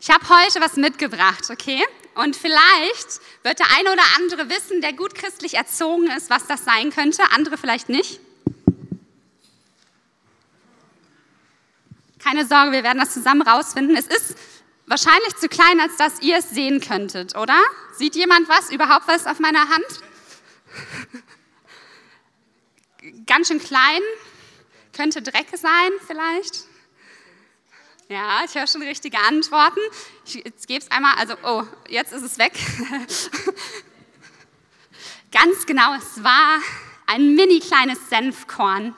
Ich habe heute was mitgebracht, okay? Und vielleicht wird der eine oder andere wissen, der gut christlich erzogen ist, was das sein könnte, andere vielleicht nicht. Keine Sorge, wir werden das zusammen rausfinden. Es ist wahrscheinlich zu klein, als dass ihr es sehen könntet, oder? Sieht jemand was, überhaupt was auf meiner Hand? Ganz schön klein, könnte Dreck sein vielleicht. Ja, ich höre schon richtige Antworten. Ich, jetzt gebe es einmal, also, oh, jetzt ist es weg. Ganz genau, es war ein mini kleines Senfkorn,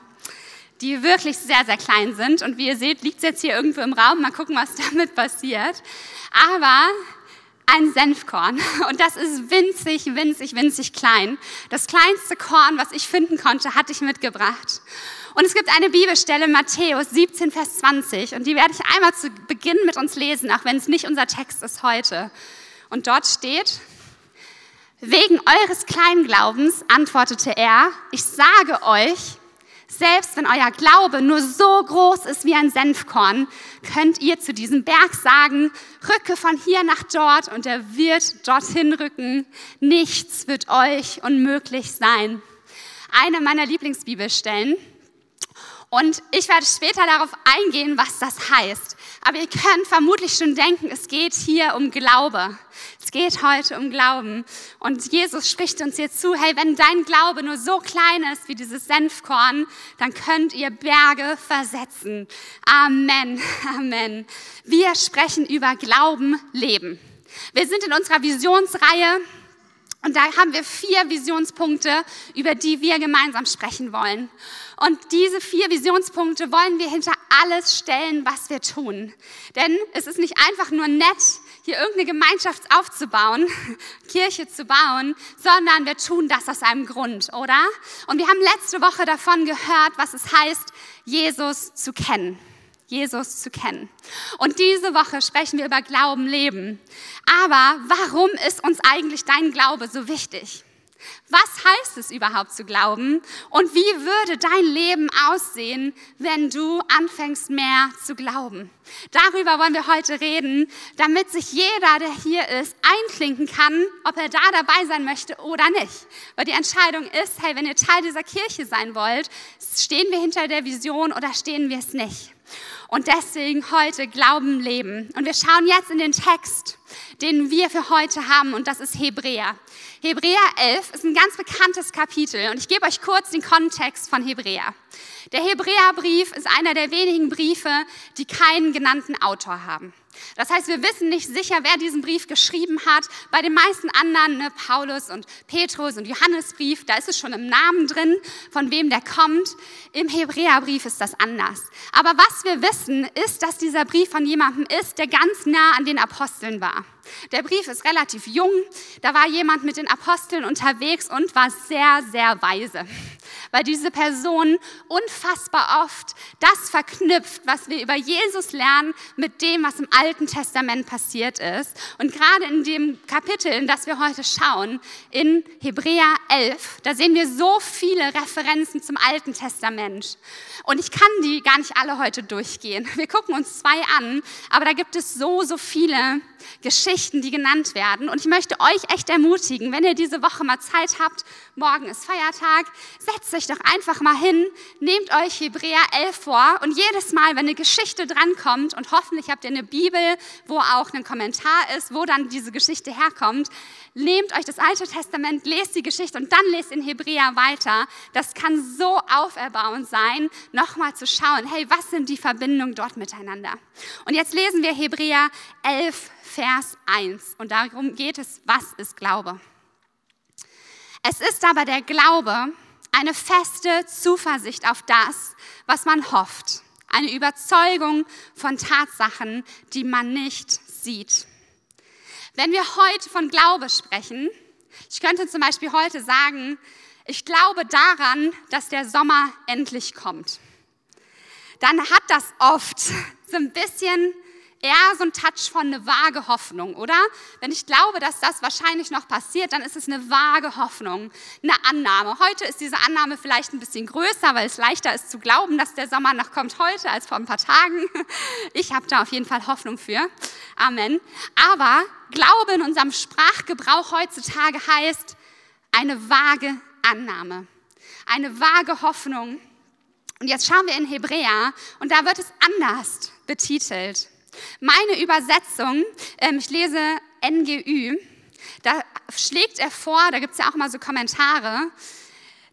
die wirklich sehr, sehr klein sind. Und wie ihr seht, liegt es jetzt hier irgendwo im Raum. Mal gucken, was damit passiert. Aber ein Senfkorn. Und das ist winzig, winzig, winzig klein. Das kleinste Korn, was ich finden konnte, hatte ich mitgebracht. Und es gibt eine Bibelstelle, Matthäus 17, Vers 20, und die werde ich einmal zu Beginn mit uns lesen, auch wenn es nicht unser Text ist heute. Und dort steht, wegen eures Kleinglaubens antwortete er, ich sage euch, selbst wenn euer Glaube nur so groß ist wie ein Senfkorn, könnt ihr zu diesem Berg sagen, rücke von hier nach dort und er wird dorthin rücken. Nichts wird euch unmöglich sein. Eine meiner Lieblingsbibelstellen. Und ich werde später darauf eingehen, was das heißt. Aber ihr könnt vermutlich schon denken, es geht hier um Glaube. Es geht heute um Glauben. Und Jesus spricht uns hier zu, hey, wenn dein Glaube nur so klein ist wie dieses Senfkorn, dann könnt ihr Berge versetzen. Amen, Amen. Wir sprechen über Glauben, Leben. Wir sind in unserer Visionsreihe und da haben wir vier Visionspunkte, über die wir gemeinsam sprechen wollen. Und diese vier Visionspunkte wollen wir hinter alles stellen, was wir tun. Denn es ist nicht einfach nur nett, hier irgendeine Gemeinschaft aufzubauen, Kirche zu bauen, sondern wir tun das aus einem Grund, oder? Und wir haben letzte Woche davon gehört, was es heißt, Jesus zu kennen. Jesus zu kennen. Und diese Woche sprechen wir über Glauben, Leben. Aber warum ist uns eigentlich dein Glaube so wichtig? Was heißt es überhaupt zu glauben? Und wie würde dein Leben aussehen, wenn du anfängst mehr zu glauben? Darüber wollen wir heute reden, damit sich jeder, der hier ist, einklinken kann, ob er da dabei sein möchte oder nicht. Weil die Entscheidung ist, hey, wenn ihr Teil dieser Kirche sein wollt, stehen wir hinter der Vision oder stehen wir es nicht? Und deswegen heute Glauben leben. Und wir schauen jetzt in den Text, den wir für heute haben, und das ist Hebräer. Hebräer 11 ist ein ganz bekanntes Kapitel und ich gebe euch kurz den Kontext von Hebräer. Der Hebräerbrief ist einer der wenigen Briefe, die keinen genannten Autor haben. Das heißt, wir wissen nicht sicher, wer diesen Brief geschrieben hat. Bei den meisten anderen, ne, Paulus und Petrus und Johannesbrief, da ist es schon im Namen drin, von wem der kommt. Im Hebräerbrief ist das anders. Aber was wir wissen, ist, dass dieser Brief von jemandem ist, der ganz nah an den Aposteln war. Der Brief ist relativ jung. Da war jemand mit den Aposteln unterwegs und war sehr, sehr weise weil diese Person unfassbar oft das verknüpft, was wir über Jesus lernen, mit dem, was im Alten Testament passiert ist. Und gerade in dem Kapitel, in das wir heute schauen, in Hebräer 11, da sehen wir so viele Referenzen zum Alten Testament. Und ich kann die gar nicht alle heute durchgehen. Wir gucken uns zwei an, aber da gibt es so, so viele Geschichten, die genannt werden. Und ich möchte euch echt ermutigen, wenn ihr diese Woche mal Zeit habt, morgen ist Feiertag, setzt euch doch einfach mal hin, nehmt euch Hebräer 11 vor und jedes Mal, wenn eine Geschichte drankommt und hoffentlich habt ihr eine Bibel, wo auch ein Kommentar ist, wo dann diese Geschichte herkommt, nehmt euch das Alte Testament, lest die Geschichte und dann lest in Hebräer weiter. Das kann so auferbauend sein, nochmal zu schauen, hey, was sind die Verbindungen dort miteinander? Und jetzt lesen wir Hebräer 11, Vers 1 und darum geht es, was ist Glaube? Es ist aber der Glaube eine feste Zuversicht auf das, was man hofft, eine Überzeugung von Tatsachen, die man nicht sieht. Wenn wir heute von Glaube sprechen, ich könnte zum Beispiel heute sagen, ich glaube daran, dass der Sommer endlich kommt. Dann hat das oft so ein bisschen eher so ein Touch von eine vage Hoffnung, oder? Wenn ich glaube, dass das wahrscheinlich noch passiert, dann ist es eine vage Hoffnung, eine Annahme. Heute ist diese Annahme vielleicht ein bisschen größer, weil es leichter ist zu glauben, dass der Sommer noch kommt heute als vor ein paar Tagen. Ich habe da auf jeden Fall Hoffnung für. Amen. Aber Glaube in unserem Sprachgebrauch heutzutage heißt eine vage Annahme, eine vage Hoffnung. Und jetzt schauen wir in Hebräer und da wird es anders betitelt. Meine Übersetzung, ähm, ich lese NGÜ, da schlägt er vor, da gibt es ja auch mal so Kommentare,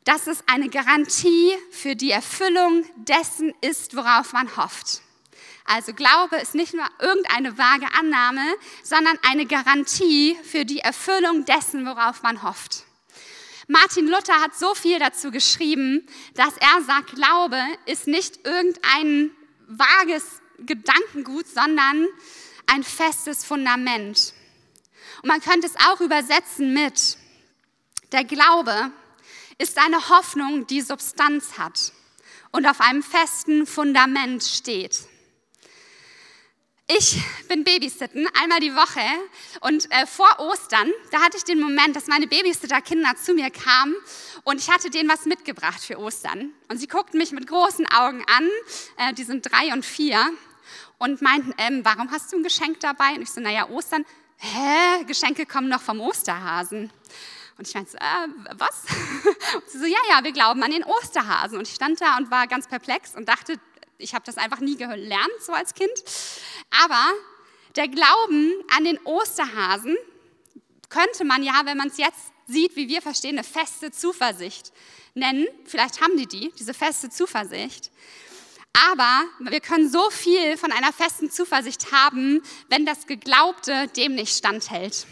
dass es eine Garantie für die Erfüllung dessen ist, worauf man hofft. Also Glaube ist nicht nur irgendeine vage Annahme, sondern eine Garantie für die Erfüllung dessen, worauf man hofft. Martin Luther hat so viel dazu geschrieben, dass er sagt, Glaube ist nicht irgendein vages Gedankengut, sondern ein festes Fundament. Und man könnte es auch übersetzen mit, der Glaube ist eine Hoffnung, die Substanz hat und auf einem festen Fundament steht. Ich bin Babysitten einmal die Woche und äh, vor Ostern, da hatte ich den Moment, dass meine Babysitter-Kinder zu mir kamen und ich hatte denen was mitgebracht für Ostern. Und sie guckten mich mit großen Augen an, äh, die sind drei und vier, und meinten, ähm, warum hast du ein Geschenk dabei? Und ich so, naja, Ostern, hä, Geschenke kommen noch vom Osterhasen. Und ich meinte so, äh, was? Und sie so, ja, ja, wir glauben an den Osterhasen. Und ich stand da und war ganz perplex und dachte, ich habe das einfach nie gelernt, so als Kind. Aber der Glauben an den Osterhasen könnte man ja, wenn man es jetzt sieht, wie wir verstehen, eine feste Zuversicht nennen. Vielleicht haben die die, diese feste Zuversicht. Aber wir können so viel von einer festen Zuversicht haben, wenn das Geglaubte dem nicht standhält.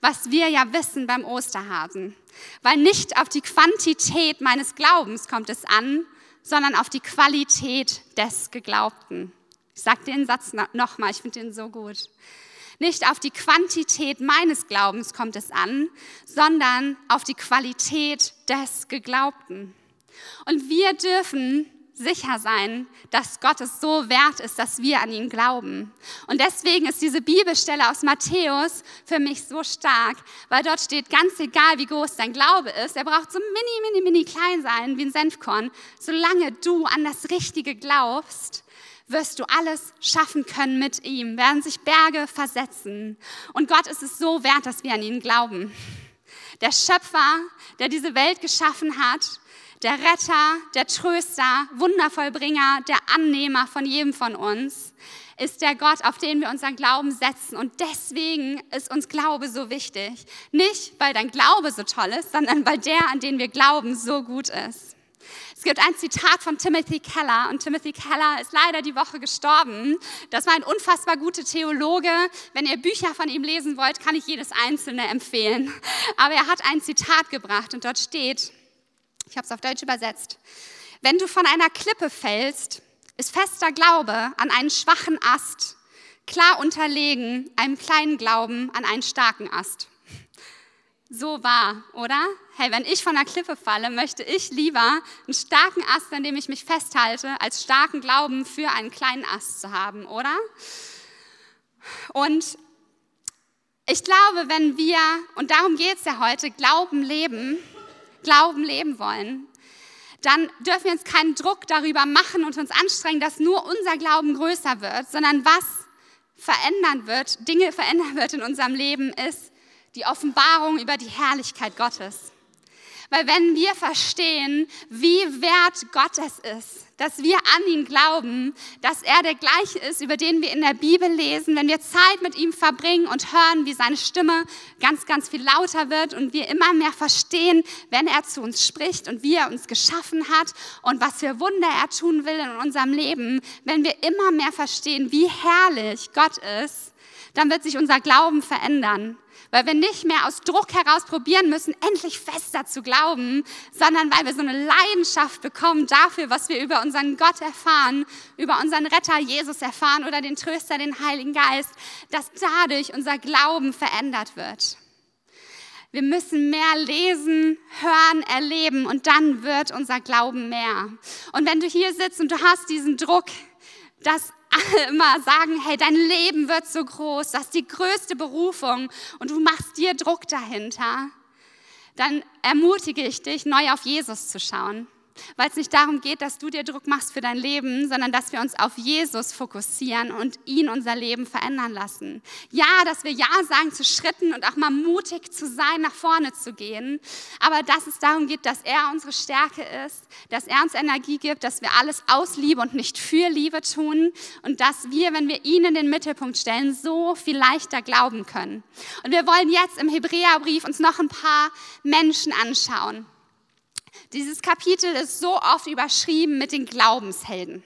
Was wir ja wissen beim Osterhasen. Weil nicht auf die Quantität meines Glaubens kommt es an, sondern auf die Qualität des Geglaubten. Ich sage den Satz nochmal, ich finde den so gut. Nicht auf die Quantität meines Glaubens kommt es an, sondern auf die Qualität des Geglaubten. Und wir dürfen sicher sein, dass Gott es so wert ist, dass wir an ihn glauben. Und deswegen ist diese Bibelstelle aus Matthäus für mich so stark, weil dort steht, ganz egal wie groß dein Glaube ist, er braucht so mini, mini, mini klein sein wie ein Senfkorn. Solange du an das Richtige glaubst, wirst du alles schaffen können mit ihm, werden sich Berge versetzen. Und Gott ist es so wert, dass wir an ihn glauben. Der Schöpfer, der diese Welt geschaffen hat, der Retter, der Tröster, Wundervollbringer, der Annehmer von jedem von uns, ist der Gott, auf den wir unseren Glauben setzen. Und deswegen ist uns Glaube so wichtig. Nicht, weil dein Glaube so toll ist, sondern weil der, an den wir glauben, so gut ist. Es gibt ein Zitat von Timothy Keller und Timothy Keller ist leider die Woche gestorben. Das war ein unfassbar guter Theologe. Wenn ihr Bücher von ihm lesen wollt, kann ich jedes einzelne empfehlen. Aber er hat ein Zitat gebracht und dort steht, ich habe es auf Deutsch übersetzt. Wenn du von einer Klippe fällst, ist fester Glaube an einen schwachen Ast klar unterlegen einem kleinen Glauben an einen starken Ast. So wahr, oder? Hey, wenn ich von einer Klippe falle, möchte ich lieber einen starken Ast, an dem ich mich festhalte, als starken Glauben für einen kleinen Ast zu haben, oder? Und ich glaube, wenn wir, und darum geht es ja heute, Glauben leben, Glauben leben wollen, dann dürfen wir uns keinen Druck darüber machen und uns anstrengen, dass nur unser Glauben größer wird, sondern was verändern wird, Dinge verändern wird in unserem Leben, ist die Offenbarung über die Herrlichkeit Gottes. Weil wenn wir verstehen, wie wert Gott es ist, dass wir an ihn glauben, dass er der gleiche ist, über den wir in der Bibel lesen, wenn wir Zeit mit ihm verbringen und hören, wie seine Stimme ganz, ganz viel lauter wird und wir immer mehr verstehen, wenn er zu uns spricht und wie er uns geschaffen hat und was für Wunder er tun will in unserem Leben, wenn wir immer mehr verstehen, wie herrlich Gott ist, dann wird sich unser Glauben verändern weil wir nicht mehr aus Druck heraus probieren müssen, endlich fester zu glauben, sondern weil wir so eine Leidenschaft bekommen dafür, was wir über unseren Gott erfahren, über unseren Retter Jesus erfahren oder den Tröster, den Heiligen Geist, dass dadurch unser Glauben verändert wird. Wir müssen mehr lesen, hören, erleben und dann wird unser Glauben mehr. Und wenn du hier sitzt und du hast diesen Druck, dass immer sagen, hey, dein Leben wird so groß, das ist die größte Berufung und du machst dir Druck dahinter, dann ermutige ich dich, neu auf Jesus zu schauen weil es nicht darum geht, dass du dir Druck machst für dein Leben, sondern dass wir uns auf Jesus fokussieren und ihn unser Leben verändern lassen. Ja, dass wir Ja sagen zu Schritten und auch mal mutig zu sein, nach vorne zu gehen, aber dass es darum geht, dass er unsere Stärke ist, dass er uns Energie gibt, dass wir alles aus Liebe und nicht für Liebe tun und dass wir, wenn wir ihn in den Mittelpunkt stellen, so viel leichter glauben können. Und wir wollen jetzt im Hebräerbrief uns noch ein paar Menschen anschauen dieses Kapitel ist so oft überschrieben mit den Glaubenshelden.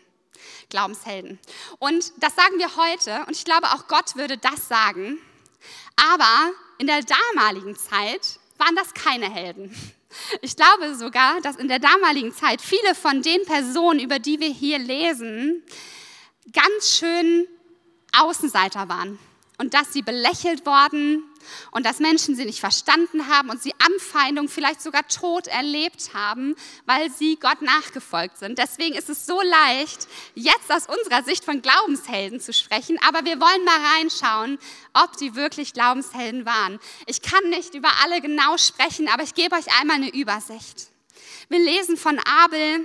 Glaubenshelden. Und das sagen wir heute, und ich glaube auch Gott würde das sagen, aber in der damaligen Zeit waren das keine Helden. Ich glaube sogar, dass in der damaligen Zeit viele von den Personen, über die wir hier lesen, ganz schön Außenseiter waren und dass sie belächelt worden und dass Menschen sie nicht verstanden haben und sie Anfeindung, vielleicht sogar Tod erlebt haben, weil sie Gott nachgefolgt sind. Deswegen ist es so leicht, jetzt aus unserer Sicht von Glaubenshelden zu sprechen, aber wir wollen mal reinschauen, ob die wirklich Glaubenshelden waren. Ich kann nicht über alle genau sprechen, aber ich gebe euch einmal eine Übersicht. Wir lesen von Abel,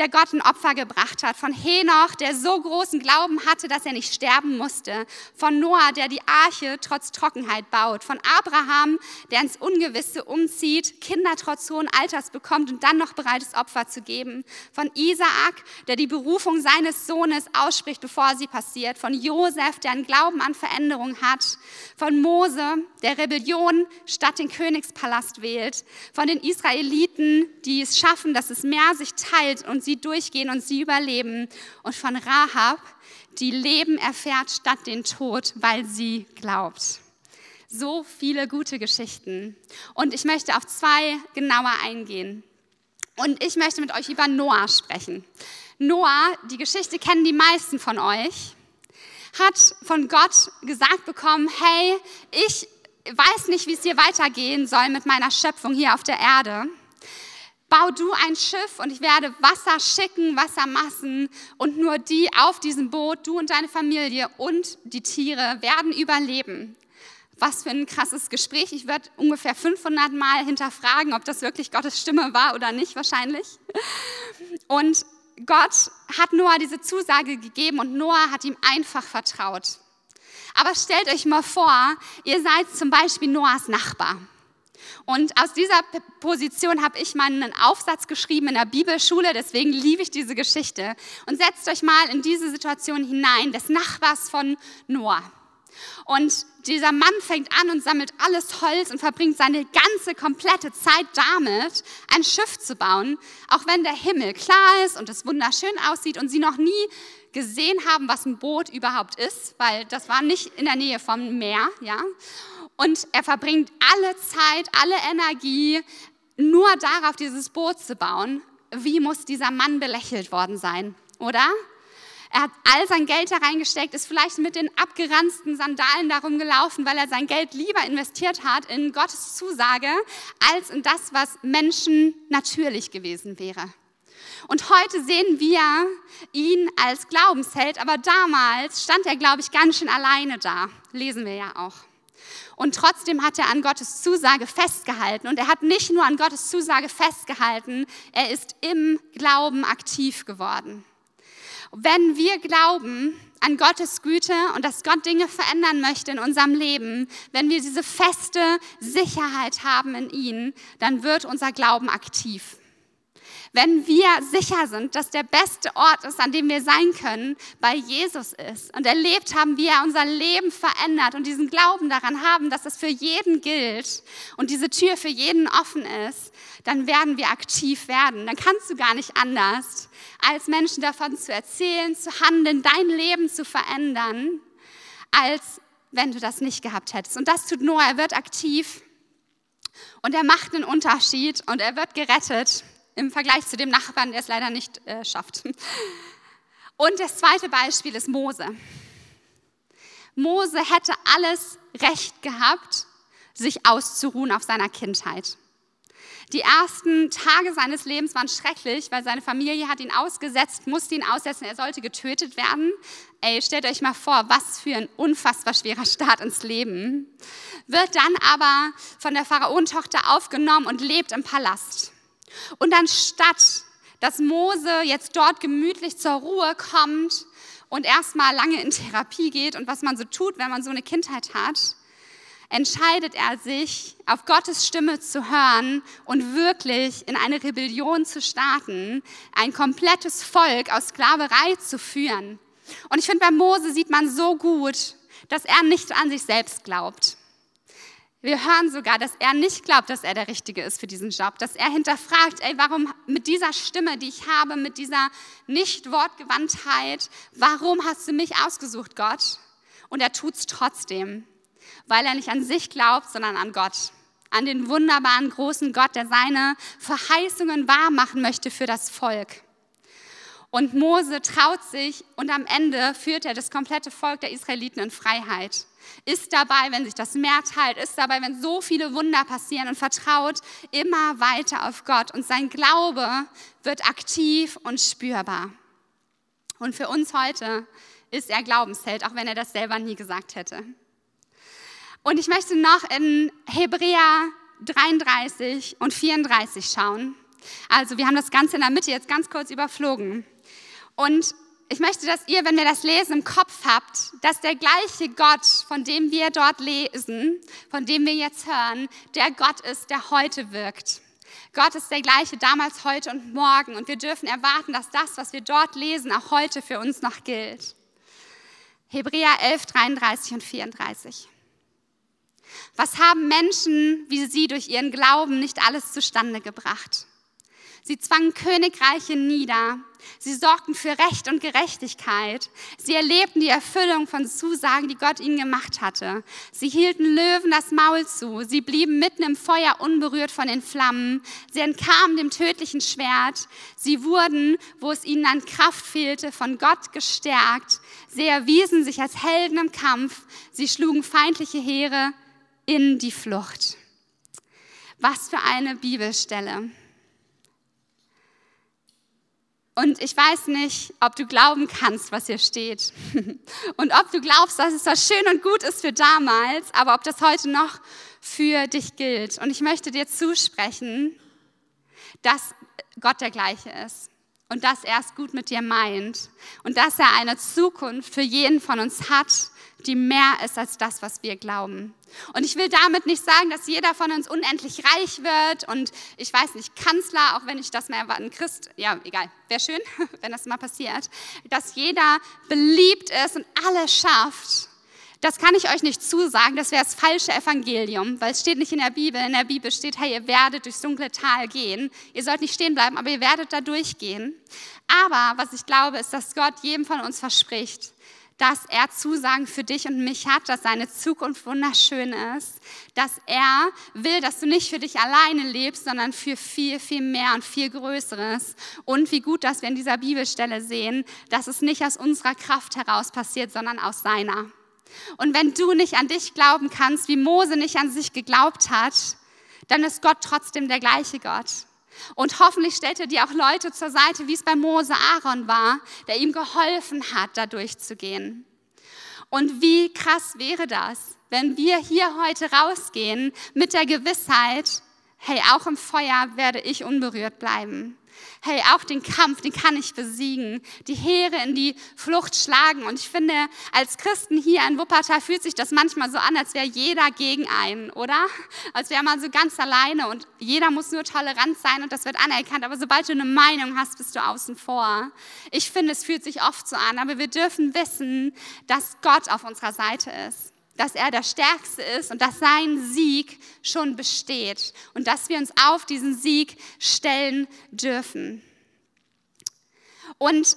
der Gott ein Opfer gebracht hat, von Henoch, der so großen Glauben hatte, dass er nicht sterben musste, von Noah, der die Arche trotz Trockenheit baut, von Abraham, der ins Ungewisse umzieht, Kinder trotz hohen Alters bekommt und dann noch bereit ist, Opfer zu geben, von Isaak, der die Berufung seines Sohnes ausspricht, bevor sie passiert, von Josef, der einen Glauben an Veränderung hat, von Mose, der Rebellion statt den Königspalast wählt, von den Israeliten, die es schaffen, dass das Meer sich teilt und sie durchgehen und sie überleben, und von Rahab, die Leben erfährt statt den Tod, weil sie glaubt. So viele gute Geschichten. Und ich möchte auf zwei genauer eingehen. Und ich möchte mit euch über Noah sprechen. Noah, die Geschichte kennen die meisten von euch, hat von Gott gesagt bekommen, hey, ich weiß nicht, wie es hier weitergehen soll mit meiner Schöpfung hier auf der Erde. Bau du ein Schiff und ich werde Wasser schicken, Wassermassen und nur die auf diesem Boot, du und deine Familie und die Tiere werden überleben. Was für ein krasses Gespräch. Ich werde ungefähr 500 Mal hinterfragen, ob das wirklich Gottes Stimme war oder nicht, wahrscheinlich. Und Gott hat Noah diese Zusage gegeben und Noah hat ihm einfach vertraut. Aber stellt euch mal vor, ihr seid zum Beispiel Noahs Nachbar. Und aus dieser Position habe ich meinen Aufsatz geschrieben in der Bibelschule, deswegen liebe ich diese Geschichte. Und setzt euch mal in diese Situation hinein, des Nachbars von Noah. Und dieser Mann fängt an und sammelt alles Holz und verbringt seine ganze komplette Zeit damit, ein Schiff zu bauen, auch wenn der Himmel klar ist und es wunderschön aussieht und sie noch nie gesehen haben, was ein Boot überhaupt ist, weil das war nicht in der Nähe vom Meer, ja. Und er verbringt alle Zeit, alle Energie nur darauf, dieses Boot zu bauen. Wie muss dieser Mann belächelt worden sein, oder? Er hat all sein Geld da reingesteckt, ist vielleicht mit den abgeranzten Sandalen darum gelaufen, weil er sein Geld lieber investiert hat in Gottes Zusage, als in das, was Menschen natürlich gewesen wäre. Und heute sehen wir ihn als Glaubensheld, aber damals stand er, glaube ich, ganz schön alleine da. Lesen wir ja auch. Und trotzdem hat er an Gottes Zusage festgehalten. Und er hat nicht nur an Gottes Zusage festgehalten, er ist im Glauben aktiv geworden. Wenn wir glauben an Gottes Güte und dass Gott Dinge verändern möchte in unserem Leben, wenn wir diese feste Sicherheit haben in ihn, dann wird unser Glauben aktiv. Wenn wir sicher sind, dass der beste Ort ist, an dem wir sein können, bei Jesus ist und erlebt haben, wie er unser Leben verändert und diesen Glauben daran haben, dass es für jeden gilt und diese Tür für jeden offen ist, dann werden wir aktiv werden. Dann kannst du gar nicht anders, als Menschen davon zu erzählen, zu handeln, dein Leben zu verändern, als wenn du das nicht gehabt hättest. Und das tut Noah. Er wird aktiv und er macht einen Unterschied und er wird gerettet im Vergleich zu dem Nachbarn, der es leider nicht äh, schafft. Und das zweite Beispiel ist Mose. Mose hätte alles Recht gehabt, sich auszuruhen auf seiner Kindheit. Die ersten Tage seines Lebens waren schrecklich, weil seine Familie hat ihn ausgesetzt, musste ihn aussetzen, er sollte getötet werden. Ey, stellt euch mal vor, was für ein unfassbar schwerer Start ins Leben. Wird dann aber von der Pharaonentochter aufgenommen und lebt im Palast. Und anstatt, dass Mose jetzt dort gemütlich zur Ruhe kommt und erstmal lange in Therapie geht und was man so tut, wenn man so eine Kindheit hat, entscheidet er sich, auf Gottes Stimme zu hören und wirklich in eine Rebellion zu starten, ein komplettes Volk aus Sklaverei zu führen. Und ich finde, bei Mose sieht man so gut, dass er nicht an sich selbst glaubt. Wir hören sogar, dass er nicht glaubt, dass er der Richtige ist für diesen Job, dass er hinterfragt, ey, warum mit dieser Stimme, die ich habe, mit dieser Nicht-Wortgewandtheit, warum hast du mich ausgesucht, Gott? Und er tut es trotzdem weil er nicht an sich glaubt, sondern an Gott. An den wunderbaren großen Gott, der seine Verheißungen wahrmachen möchte für das Volk. Und Mose traut sich und am Ende führt er das komplette Volk der Israeliten in Freiheit. Ist dabei, wenn sich das Meer teilt, ist dabei, wenn so viele Wunder passieren und vertraut immer weiter auf Gott. Und sein Glaube wird aktiv und spürbar. Und für uns heute ist er Glaubensheld, auch wenn er das selber nie gesagt hätte. Und ich möchte noch in Hebräer 33 und 34 schauen. Also wir haben das Ganze in der Mitte jetzt ganz kurz überflogen. Und ich möchte, dass ihr, wenn wir das lesen, im Kopf habt, dass der gleiche Gott, von dem wir dort lesen, von dem wir jetzt hören, der Gott ist, der heute wirkt. Gott ist der gleiche damals, heute und morgen. Und wir dürfen erwarten, dass das, was wir dort lesen, auch heute für uns noch gilt. Hebräer 11, 33 und 34. Was haben Menschen wie sie durch ihren Glauben nicht alles zustande gebracht? Sie zwangen Königreiche nieder. Sie sorgten für Recht und Gerechtigkeit. Sie erlebten die Erfüllung von Zusagen, die Gott ihnen gemacht hatte. Sie hielten Löwen das Maul zu. Sie blieben mitten im Feuer unberührt von den Flammen. Sie entkamen dem tödlichen Schwert. Sie wurden, wo es ihnen an Kraft fehlte, von Gott gestärkt. Sie erwiesen sich als Helden im Kampf. Sie schlugen feindliche Heere in die Flucht. Was für eine Bibelstelle. Und ich weiß nicht, ob du glauben kannst, was hier steht. Und ob du glaubst, dass es so schön und gut ist für damals, aber ob das heute noch für dich gilt. Und ich möchte dir zusprechen, dass Gott der gleiche ist und dass er es gut mit dir meint und dass er eine Zukunft für jeden von uns hat, die mehr ist als das, was wir glauben. Und ich will damit nicht sagen, dass jeder von uns unendlich reich wird und ich weiß nicht, Kanzler, auch wenn ich das mal erwarten, Christ, ja, egal, wäre schön, wenn das mal passiert, dass jeder beliebt ist und alles schafft. Das kann ich euch nicht zusagen, das wäre das falsche Evangelium, weil es steht nicht in der Bibel. In der Bibel steht, hey, ihr werdet durchs dunkle Tal gehen. Ihr sollt nicht stehen bleiben, aber ihr werdet da durchgehen. Aber was ich glaube, ist, dass Gott jedem von uns verspricht, dass er Zusagen für dich und mich hat, dass seine Zukunft wunderschön ist, dass er will, dass du nicht für dich alleine lebst, sondern für viel, viel mehr und viel Größeres. Und wie gut, dass wir in dieser Bibelstelle sehen, dass es nicht aus unserer Kraft heraus passiert, sondern aus seiner. Und wenn du nicht an dich glauben kannst, wie Mose nicht an sich geglaubt hat, dann ist Gott trotzdem der gleiche Gott. Und hoffentlich stellt er dir auch Leute zur Seite, wie es bei Mose Aaron war, der ihm geholfen hat, da durchzugehen. Und wie krass wäre das, wenn wir hier heute rausgehen mit der Gewissheit, hey, auch im Feuer werde ich unberührt bleiben hey, auch den Kampf, den kann ich besiegen, die Heere in die Flucht schlagen. Und ich finde, als Christen hier in Wuppertal fühlt sich das manchmal so an, als wäre jeder gegen einen, oder? Als wäre man so ganz alleine und jeder muss nur tolerant sein und das wird anerkannt. Aber sobald du eine Meinung hast, bist du außen vor. Ich finde, es fühlt sich oft so an, aber wir dürfen wissen, dass Gott auf unserer Seite ist dass er der Stärkste ist und dass sein Sieg schon besteht und dass wir uns auf diesen Sieg stellen dürfen. Und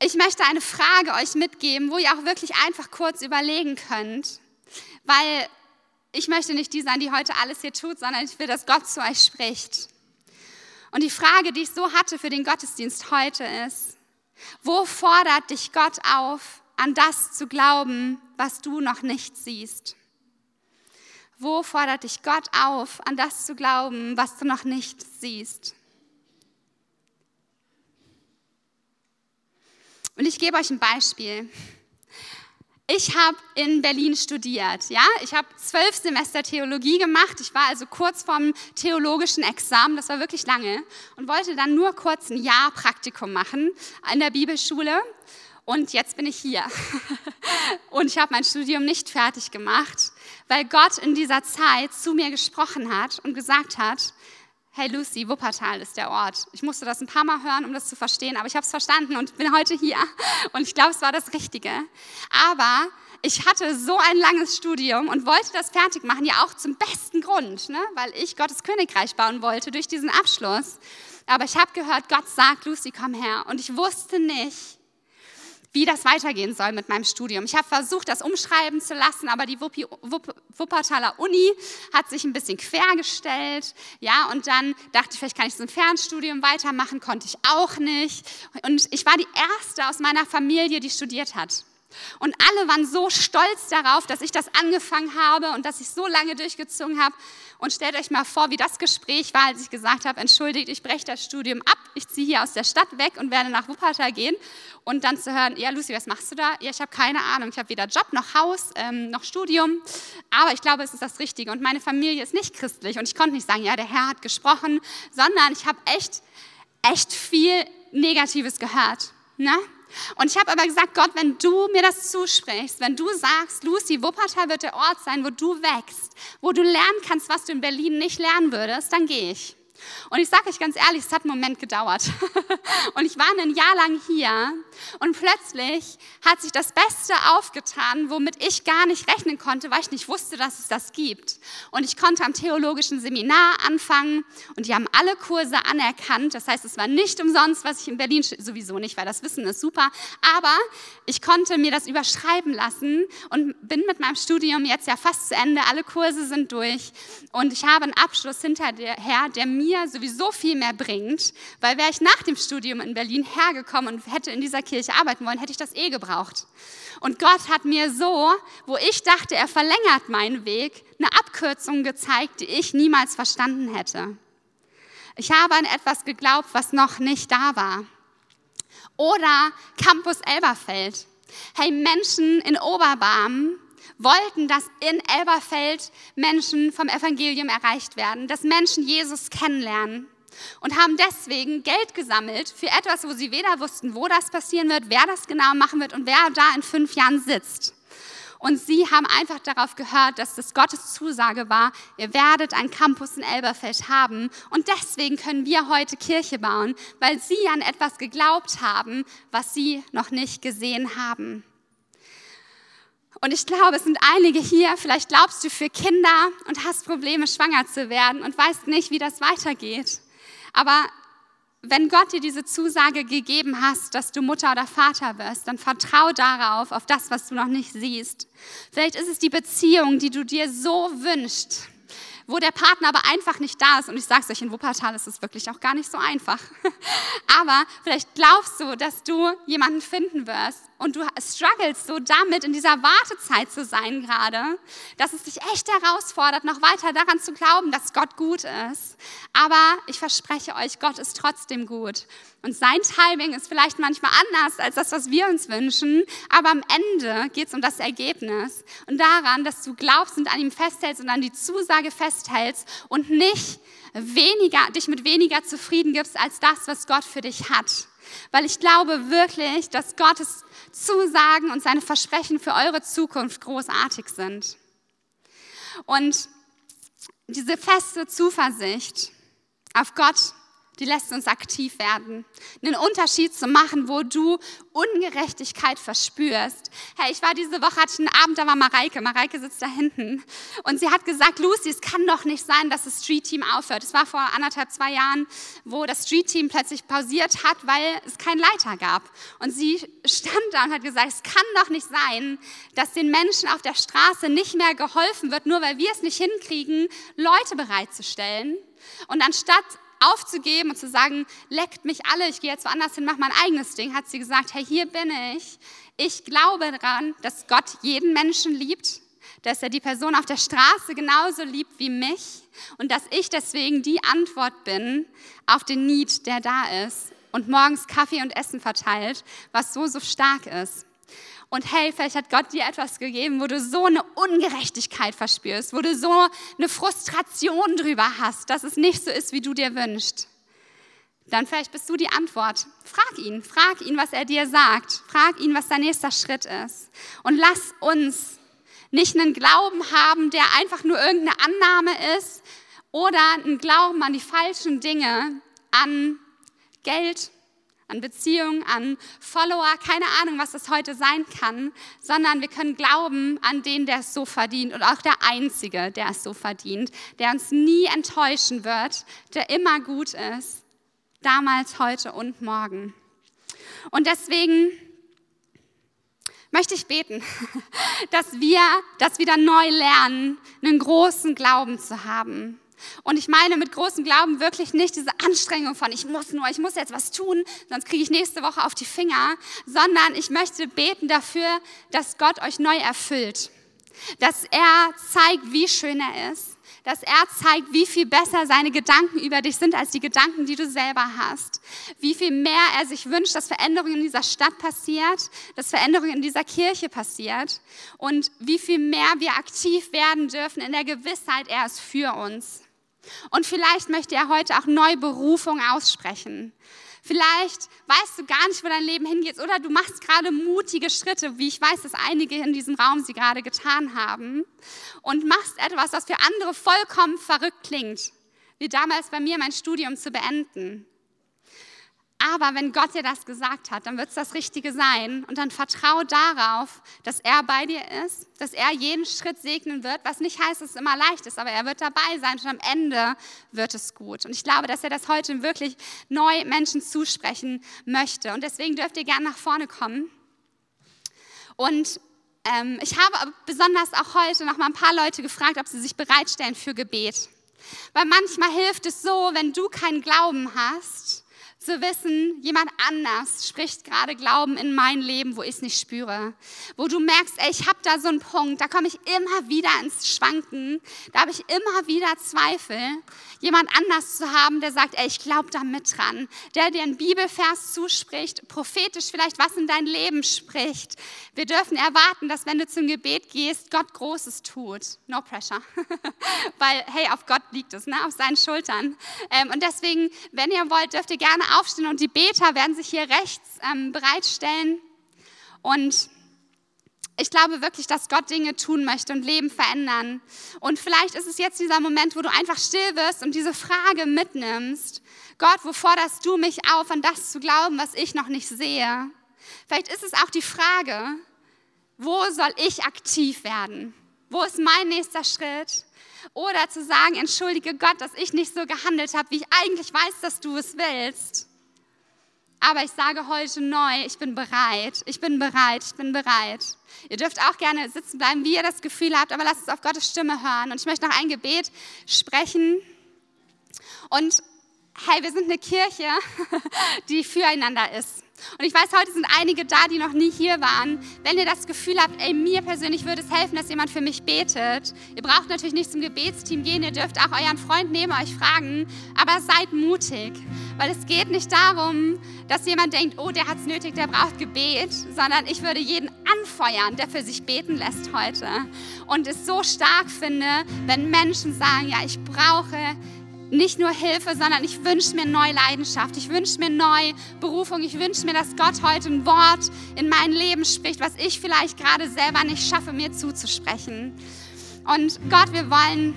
ich möchte eine Frage euch mitgeben, wo ihr auch wirklich einfach kurz überlegen könnt, weil ich möchte nicht die sein, die heute alles hier tut, sondern ich will, dass Gott zu euch spricht. Und die Frage, die ich so hatte für den Gottesdienst heute ist, wo fordert dich Gott auf, an das zu glauben, was du noch nicht siehst? Wo fordert dich Gott auf, an das zu glauben, was du noch nicht siehst? Und ich gebe euch ein Beispiel. Ich habe in Berlin studiert, ja. Ich habe zwölf Semester Theologie gemacht. Ich war also kurz vorm theologischen Examen, das war wirklich lange, und wollte dann nur kurz ein Jahr Praktikum machen in der Bibelschule. Und jetzt bin ich hier. Und ich habe mein Studium nicht fertig gemacht, weil Gott in dieser Zeit zu mir gesprochen hat und gesagt hat, Hey Lucy, Wuppertal ist der Ort. Ich musste das ein paar Mal hören, um das zu verstehen, aber ich habe es verstanden und bin heute hier. Und ich glaube, es war das Richtige. Aber ich hatte so ein langes Studium und wollte das fertig machen, ja auch zum besten Grund, ne? weil ich Gottes Königreich bauen wollte durch diesen Abschluss. Aber ich habe gehört, Gott sagt, Lucy, komm her. Und ich wusste nicht, wie das weitergehen soll mit meinem Studium. Ich habe versucht, das umschreiben zu lassen, aber die Wuppi, Wupp, Wuppertaler Uni hat sich ein bisschen quergestellt. Ja, und dann dachte ich, vielleicht kann ich so ein Fernstudium weitermachen, konnte ich auch nicht. Und ich war die erste aus meiner Familie, die studiert hat. Und alle waren so stolz darauf, dass ich das angefangen habe und dass ich so lange durchgezogen habe. Und stellt euch mal vor, wie das Gespräch war, als ich gesagt habe, entschuldigt, ich breche das Studium ab, ich ziehe hier aus der Stadt weg und werde nach Wuppertal gehen. Und dann zu hören, ja Lucy, was machst du da? Ja, ich habe keine Ahnung, ich habe weder Job noch Haus, ähm, noch Studium. Aber ich glaube, es ist das Richtige. Und meine Familie ist nicht christlich. Und ich konnte nicht sagen, ja, der Herr hat gesprochen, sondern ich habe echt, echt viel Negatives gehört. Ne? Und ich habe aber gesagt, Gott, wenn du mir das zusprichst, wenn du sagst, Lucy, Wuppertal wird der Ort sein, wo du wächst, wo du lernen kannst, was du in Berlin nicht lernen würdest, dann gehe ich. Und ich sage euch ganz ehrlich, es hat einen Moment gedauert. und ich war ein Jahr lang hier und plötzlich hat sich das Beste aufgetan, womit ich gar nicht rechnen konnte, weil ich nicht wusste, dass es das gibt. Und ich konnte am theologischen Seminar anfangen und die haben alle Kurse anerkannt. Das heißt, es war nicht umsonst, was ich in Berlin sowieso nicht, weil das Wissen ist super. Aber ich konnte mir das überschreiben lassen und bin mit meinem Studium jetzt ja fast zu Ende. Alle Kurse sind durch und ich habe einen Abschluss hinterher, der mir mir sowieso viel mehr bringt, weil wäre ich nach dem Studium in Berlin hergekommen und hätte in dieser Kirche arbeiten wollen, hätte ich das eh gebraucht. Und Gott hat mir so, wo ich dachte, er verlängert meinen Weg, eine Abkürzung gezeigt, die ich niemals verstanden hätte. Ich habe an etwas geglaubt, was noch nicht da war. Oder Campus Elberfeld. Hey, Menschen in Oberbarm wollten, dass in Elberfeld Menschen vom Evangelium erreicht werden, dass Menschen Jesus kennenlernen und haben deswegen Geld gesammelt für etwas, wo sie weder wussten, wo das passieren wird, wer das genau machen wird und wer da in fünf Jahren sitzt. Und sie haben einfach darauf gehört, dass das Gottes Zusage war, ihr werdet einen Campus in Elberfeld haben. Und deswegen können wir heute Kirche bauen, weil sie an etwas geglaubt haben, was sie noch nicht gesehen haben. Und ich glaube, es sind einige hier, vielleicht glaubst du für Kinder und hast Probleme, schwanger zu werden und weißt nicht, wie das weitergeht. Aber wenn Gott dir diese Zusage gegeben hast, dass du Mutter oder Vater wirst, dann vertrau darauf, auf das, was du noch nicht siehst. Vielleicht ist es die Beziehung, die du dir so wünschst, wo der Partner aber einfach nicht da ist. Und ich sage es euch, in Wuppertal ist es wirklich auch gar nicht so einfach. aber vielleicht glaubst du, dass du jemanden finden wirst und du struggles so damit, in dieser Wartezeit zu sein gerade, dass es dich echt herausfordert, noch weiter daran zu glauben, dass Gott gut ist. Aber ich verspreche euch, Gott ist trotzdem gut. Und sein Timing ist vielleicht manchmal anders als das, was wir uns wünschen, aber am Ende geht es um das Ergebnis und daran, dass du glaubst und an ihm festhältst und an die Zusage festhältst und nicht weniger, dich mit weniger zufrieden gibst als das, was Gott für dich hat. Weil ich glaube wirklich, dass Gottes Zusagen und seine Versprechen für eure Zukunft großartig sind. Und diese feste Zuversicht auf Gott die lässt uns aktiv werden. Einen Unterschied zu machen, wo du Ungerechtigkeit verspürst. Hey, ich war diese Woche, hatte ich einen Abend, da war Mareike. Mareike sitzt da hinten. Und sie hat gesagt, Lucy, es kann doch nicht sein, dass das Street Team aufhört. Es war vor anderthalb, zwei Jahren, wo das Street Team plötzlich pausiert hat, weil es keinen Leiter gab. Und sie stand da und hat gesagt, es kann doch nicht sein, dass den Menschen auf der Straße nicht mehr geholfen wird, nur weil wir es nicht hinkriegen, Leute bereitzustellen. Und anstatt aufzugeben und zu sagen, leckt mich alle, ich gehe jetzt woanders hin, mach mein eigenes Ding, hat sie gesagt, hey, hier bin ich. Ich glaube daran, dass Gott jeden Menschen liebt, dass er die Person auf der Straße genauso liebt wie mich und dass ich deswegen die Antwort bin auf den Need, der da ist und morgens Kaffee und Essen verteilt, was so, so stark ist. Und hey, vielleicht hat Gott dir etwas gegeben, wo du so eine Ungerechtigkeit verspürst, wo du so eine Frustration drüber hast, dass es nicht so ist, wie du dir wünschst. Dann vielleicht bist du die Antwort. Frag ihn, frag ihn, was er dir sagt. Frag ihn, was dein nächster Schritt ist. Und lass uns nicht einen Glauben haben, der einfach nur irgendeine Annahme ist oder einen Glauben an die falschen Dinge, an Geld, an Beziehungen, an Follower, keine Ahnung, was das heute sein kann, sondern wir können glauben an den, der es so verdient und auch der Einzige, der es so verdient, der uns nie enttäuschen wird, der immer gut ist, damals, heute und morgen. Und deswegen möchte ich beten, dass wir das wieder neu lernen, einen großen Glauben zu haben und ich meine mit großem Glauben wirklich nicht diese Anstrengung von, ich muss nur, ich muss jetzt was tun, sonst kriege ich nächste Woche auf die Finger, sondern ich möchte beten dafür, dass Gott euch neu erfüllt. Dass er zeigt, wie schön er ist. Dass er zeigt, wie viel besser seine Gedanken über dich sind als die Gedanken, die du selber hast. Wie viel mehr er sich wünscht, dass Veränderung in dieser Stadt passiert, dass Veränderung in dieser Kirche passiert und wie viel mehr wir aktiv werden dürfen in der Gewissheit, er ist für uns. Und vielleicht möchte er heute auch neue Berufung aussprechen. Vielleicht weißt du gar nicht, wo dein Leben hingeht oder du machst gerade mutige Schritte, wie ich weiß, dass einige in diesem Raum sie gerade getan haben und machst etwas, was für andere vollkommen verrückt klingt, wie damals bei mir mein Studium zu beenden. Aber wenn Gott dir das gesagt hat, dann wird es das Richtige sein. Und dann vertrau darauf, dass er bei dir ist, dass er jeden Schritt segnen wird, was nicht heißt, dass es immer leicht ist, aber er wird dabei sein und am Ende wird es gut. Und ich glaube, dass er das heute wirklich neu Menschen zusprechen möchte. Und deswegen dürft ihr gerne nach vorne kommen. Und ähm, ich habe besonders auch heute noch mal ein paar Leute gefragt, ob sie sich bereitstellen für Gebet. Weil manchmal hilft es so, wenn du keinen Glauben hast, zu wissen, jemand anders spricht gerade Glauben in mein Leben, wo ich es nicht spüre. Wo du merkst, ey, ich habe da so einen Punkt, da komme ich immer wieder ins Schwanken, da habe ich immer wieder Zweifel. Jemand anders zu haben, der sagt, ey, ich glaube da mit dran. Der dir einen Bibelvers zuspricht, prophetisch vielleicht was in dein Leben spricht. Wir dürfen erwarten, dass wenn du zum Gebet gehst, Gott Großes tut. No pressure. Weil, hey, auf Gott liegt es, ne? auf seinen Schultern. Ähm, und deswegen, wenn ihr wollt, dürft ihr gerne aufstehen und die Beter werden sich hier rechts ähm, bereitstellen. Und ich glaube wirklich, dass Gott Dinge tun möchte und Leben verändern. Und vielleicht ist es jetzt dieser Moment, wo du einfach still wirst und diese Frage mitnimmst. Gott, wo forderst du mich auf, an das zu glauben, was ich noch nicht sehe? Vielleicht ist es auch die Frage, wo soll ich aktiv werden? Wo ist mein nächster Schritt? Oder zu sagen, entschuldige Gott, dass ich nicht so gehandelt habe, wie ich eigentlich weiß, dass du es willst. Aber ich sage heute neu, ich bin bereit, ich bin bereit, ich bin bereit. Ihr dürft auch gerne sitzen bleiben, wie ihr das Gefühl habt, aber lasst uns auf Gottes Stimme hören. Und ich möchte noch ein Gebet sprechen. Und hey, wir sind eine Kirche, die füreinander ist. Und ich weiß, heute sind einige da, die noch nie hier waren. Wenn ihr das Gefühl habt, ey, mir persönlich würde es helfen, dass jemand für mich betet. Ihr braucht natürlich nicht zum Gebetsteam gehen, ihr dürft auch euren Freund neben euch fragen, aber seid mutig, weil es geht nicht darum, dass jemand denkt, oh, der hat es nötig, der braucht Gebet, sondern ich würde jeden anfeuern, der für sich beten lässt heute. Und es so stark finde, wenn Menschen sagen, ja, ich brauche nicht nur Hilfe, sondern ich wünsche mir neue Leidenschaft. Ich wünsche mir neue Berufung. Ich wünsche mir, dass Gott heute ein Wort in mein Leben spricht, was ich vielleicht gerade selber nicht schaffe, mir zuzusprechen. Und Gott, wir wollen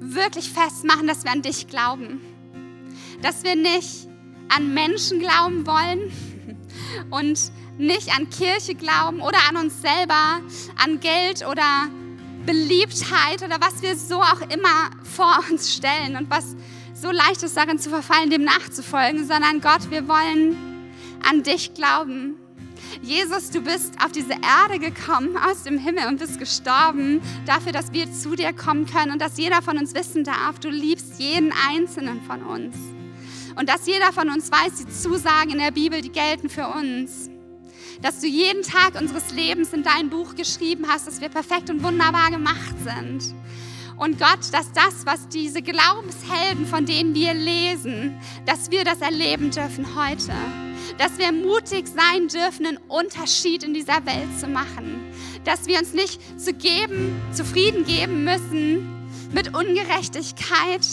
wirklich festmachen, dass wir an dich glauben. Dass wir nicht an Menschen glauben wollen und nicht an Kirche glauben oder an uns selber, an Geld oder Beliebtheit oder was wir so auch immer vor uns stellen und was so leicht ist, darin zu verfallen, dem nachzufolgen, sondern Gott, wir wollen an dich glauben. Jesus, du bist auf diese Erde gekommen aus dem Himmel und bist gestorben dafür, dass wir zu dir kommen können und dass jeder von uns wissen darf, du liebst jeden einzelnen von uns. Und dass jeder von uns weiß, die Zusagen in der Bibel, die gelten für uns. Dass du jeden Tag unseres Lebens in dein Buch geschrieben hast, dass wir perfekt und wunderbar gemacht sind. Und Gott, dass das, was diese Glaubenshelden, von denen wir lesen, dass wir das erleben dürfen heute. Dass wir mutig sein dürfen, einen Unterschied in dieser Welt zu machen. Dass wir uns nicht zu geben, zufrieden geben müssen mit Ungerechtigkeit,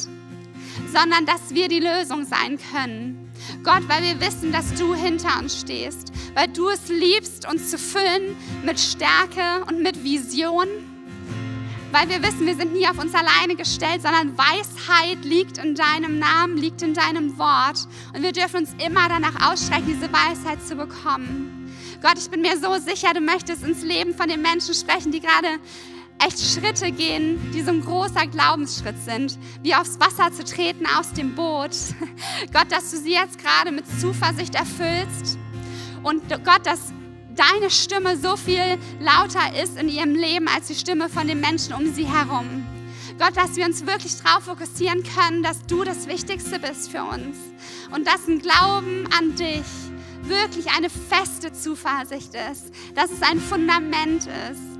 sondern dass wir die Lösung sein können. Gott, weil wir wissen, dass du hinter uns stehst, weil du es liebst, uns zu füllen mit Stärke und mit Vision weil wir wissen, wir sind nie auf uns alleine gestellt, sondern Weisheit liegt in deinem Namen, liegt in deinem Wort. Und wir dürfen uns immer danach ausstrecken, diese Weisheit zu bekommen. Gott, ich bin mir so sicher, du möchtest ins Leben von den Menschen sprechen, die gerade echt Schritte gehen, die so ein großer Glaubensschritt sind, wie aufs Wasser zu treten aus dem Boot. Gott, dass du sie jetzt gerade mit Zuversicht erfüllst. Und Gott, dass deine Stimme so viel lauter ist in ihrem Leben als die Stimme von den Menschen um sie herum. Gott, dass wir uns wirklich darauf fokussieren können, dass du das Wichtigste bist für uns und dass ein Glauben an dich wirklich eine feste Zuversicht ist, dass es ein Fundament ist,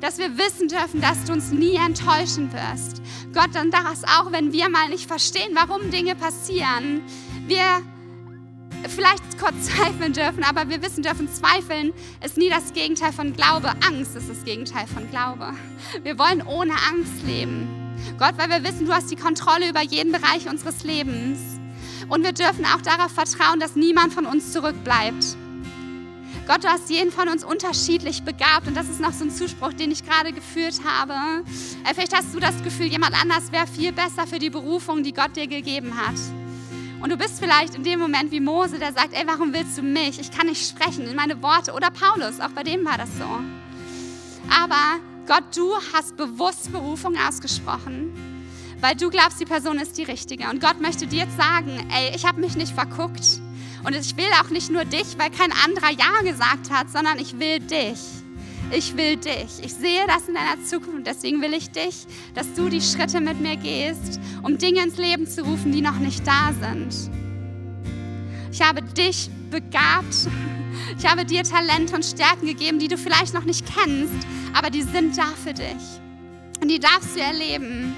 dass wir wissen dürfen, dass du uns nie enttäuschen wirst. Gott, und das auch, wenn wir mal nicht verstehen, warum Dinge passieren. Wir vielleicht kurz zweifeln dürfen, aber wir wissen dürfen, zweifeln ist nie das Gegenteil von Glaube. Angst ist das Gegenteil von Glaube. Wir wollen ohne Angst leben. Gott, weil wir wissen, du hast die Kontrolle über jeden Bereich unseres Lebens. Und wir dürfen auch darauf vertrauen, dass niemand von uns zurückbleibt. Gott, du hast jeden von uns unterschiedlich begabt. Und das ist noch so ein Zuspruch, den ich gerade geführt habe. Äh, vielleicht hast du das Gefühl, jemand anders wäre viel besser für die Berufung, die Gott dir gegeben hat. Und du bist vielleicht in dem Moment wie Mose, der sagt, ey, warum willst du mich? Ich kann nicht sprechen in meine Worte. Oder Paulus, auch bei dem war das so. Aber Gott, du hast bewusst Berufung ausgesprochen, weil du glaubst, die Person ist die richtige. Und Gott möchte dir jetzt sagen, ey, ich habe mich nicht verguckt. Und ich will auch nicht nur dich, weil kein anderer Ja gesagt hat, sondern ich will dich ich will dich. Ich sehe das in deiner Zukunft deswegen will ich dich, dass du die Schritte mit mir gehst, um Dinge ins Leben zu rufen, die noch nicht da sind. Ich habe dich begabt. Ich habe dir Talente und Stärken gegeben, die du vielleicht noch nicht kennst, aber die sind da für dich. Und die darfst du erleben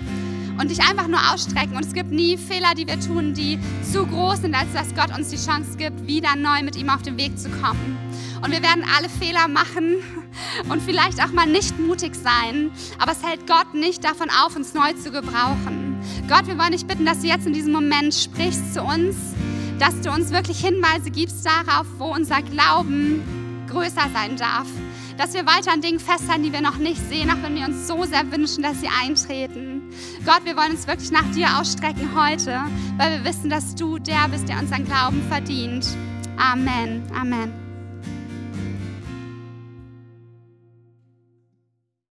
und dich einfach nur ausstrecken. Und es gibt nie Fehler, die wir tun, die zu groß sind, als dass Gott uns die Chance gibt, wieder neu mit ihm auf den Weg zu kommen. Und wir werden alle Fehler machen und vielleicht auch mal nicht mutig sein, aber es hält Gott nicht davon auf, uns neu zu gebrauchen. Gott, wir wollen dich bitten, dass du jetzt in diesem Moment sprichst zu uns, dass du uns wirklich Hinweise gibst darauf, wo unser Glauben größer sein darf. Dass wir weiter an Dingen festhalten, die wir noch nicht sehen, auch wenn wir uns so sehr wünschen, dass sie eintreten. Gott, wir wollen uns wirklich nach dir ausstrecken heute, weil wir wissen, dass du der bist, der unseren Glauben verdient. Amen. Amen.